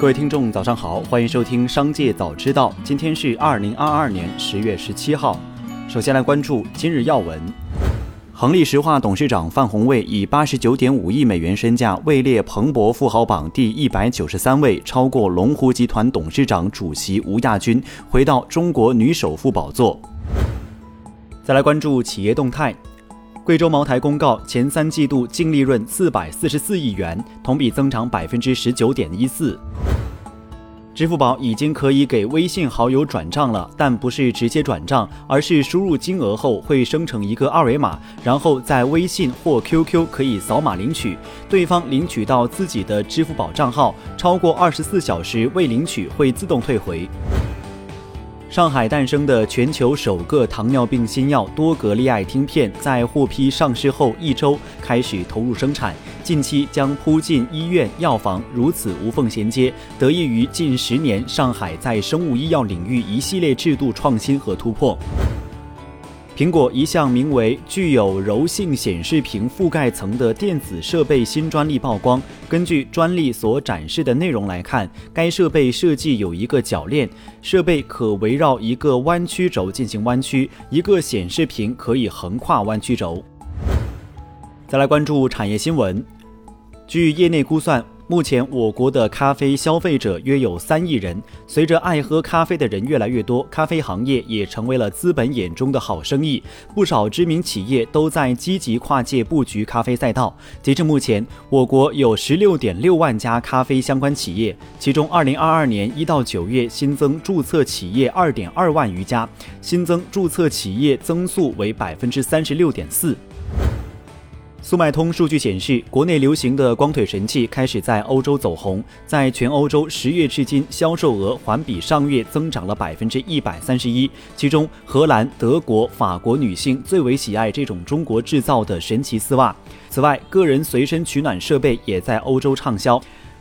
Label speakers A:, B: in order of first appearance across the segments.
A: 各位听众，早上好，欢迎收听《商界早知道》。今天是二零二二年十月十七号。首先来关注今日要闻：恒力石化董事长范宏卫以八十九点五亿美元身价位列彭博富豪榜第一百九十三位，超过龙湖集团董事长、主席吴亚军，回到中国女首富宝座。再来关注企业动态。贵州茅台公告，前三季度净利润四百四十四亿元，同比增长百分之十九点一四。支付宝已经可以给微信好友转账了，但不是直接转账，而是输入金额后会生成一个二维码，然后在微信或 QQ 可以扫码领取，对方领取到自己的支付宝账号，超过二十四小时未领取会自动退回。上海诞生的全球首个糖尿病新药多格利艾汀片，在获批上市后一周开始投入生产，近期将铺进医院、药房，如此无缝衔接，得益于近十年上海在生物医药领域一系列制度创新和突破。苹果一项名为“具有柔性显示屏覆盖层”的电子设备新专利曝光。根据专利所展示的内容来看，该设备设计有一个铰链，设备可围绕一个弯曲轴进行弯曲，一个显示屏可以横跨弯曲轴。再来关注产业新闻，据业内估算。目前，我国的咖啡消费者约有三亿人。随着爱喝咖啡的人越来越多，咖啡行业也成为了资本眼中的好生意。不少知名企业都在积极跨界布局咖啡赛道。截至目前，我国有十六点六万家咖啡相关企业，其中，二零二二年一到九月新增注册企业二点二万余家，新增注册企业增速为百分之三十六点四。速卖通数据显示，国内流行的光腿神器开始在欧洲走红，在全欧洲十月至今销售额环比上月增长了百分之一百三十一，其中荷兰、德国、法国女性最为喜爱这种中国制造的神奇丝袜。此外，个人随身取暖设备也在欧洲畅销。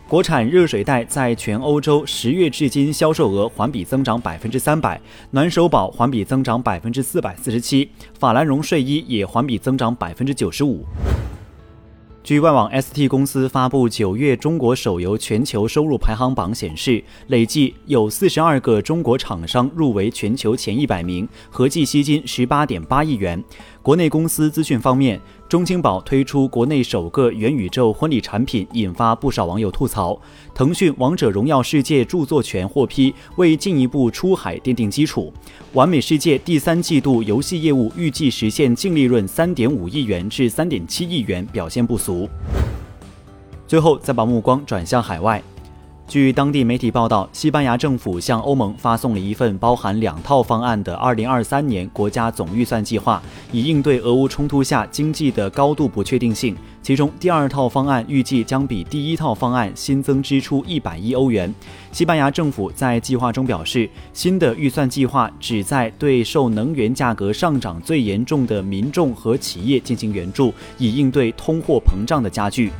A: 国产热水袋在全欧洲十月至今销售额环比增长百分之三百，暖手宝环比增长百分之四百四十七，法兰绒睡衣也环比增长百分之九十五。据外网 ST 公司发布九月中国手游全球收入排行榜显示，累计有四十二个中国厂商入围全球前一百名，合计吸金十八点八亿元。国内公司资讯方面，中青宝推出国内首个元宇宙婚礼产品，引发不少网友吐槽。腾讯《王者荣耀世界》著作权获批，为进一步出海奠定基础。完美世界第三季度游戏业务预计实现净利润三点五亿元至三点七亿元，表现不俗。最后，再把目光转向海外。据当地媒体报道，西班牙政府向欧盟发送了一份包含两套方案的2023年国家总预算计划，以应对俄乌冲突下经济的高度不确定性。其中，第二套方案预计将比第一套方案新增支出100亿欧元。西班牙政府在计划中表示，新的预算计划旨在对受能源价格上涨最严重的民众和企业进行援助，以应对通货膨胀的加剧。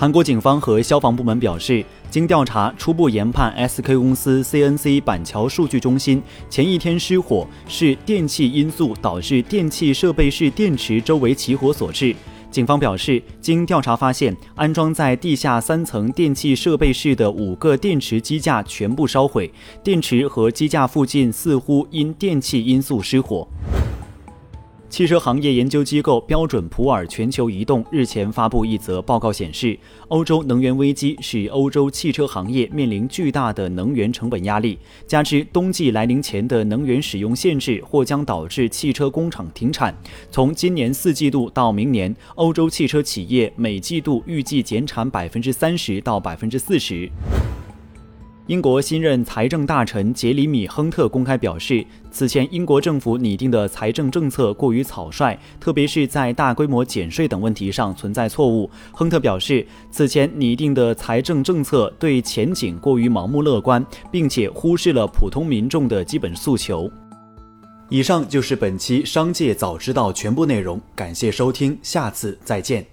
A: 韩国警方和消防部门表示，经调查，初步研判 SK 公司 CNC 板桥数据中心前一天失火是电气因素导致电气设备室电池周围起火所致。警方表示，经调查发现，安装在地下三层电气设备室的五个电池机架全部烧毁，电池和机架附近似乎因电气因素失火。汽车行业研究机构标准普尔全球移动日前发布一则报告，显示，欧洲能源危机使欧洲汽车行业面临巨大的能源成本压力，加之冬季来临前的能源使用限制或将导致汽车工厂停产。从今年四季度到明年，欧洲汽车企业每季度预计减产百分之三十到百分之四十。英国新任财政大臣杰里米·亨特公开表示，此前英国政府拟定的财政政策过于草率，特别是在大规模减税等问题上存在错误。亨特表示，此前拟定的财政政策对前景过于盲目乐观，并且忽视了普通民众的基本诉求。以上就是本期《商界早知道》全部内容，感谢收听，下次再见。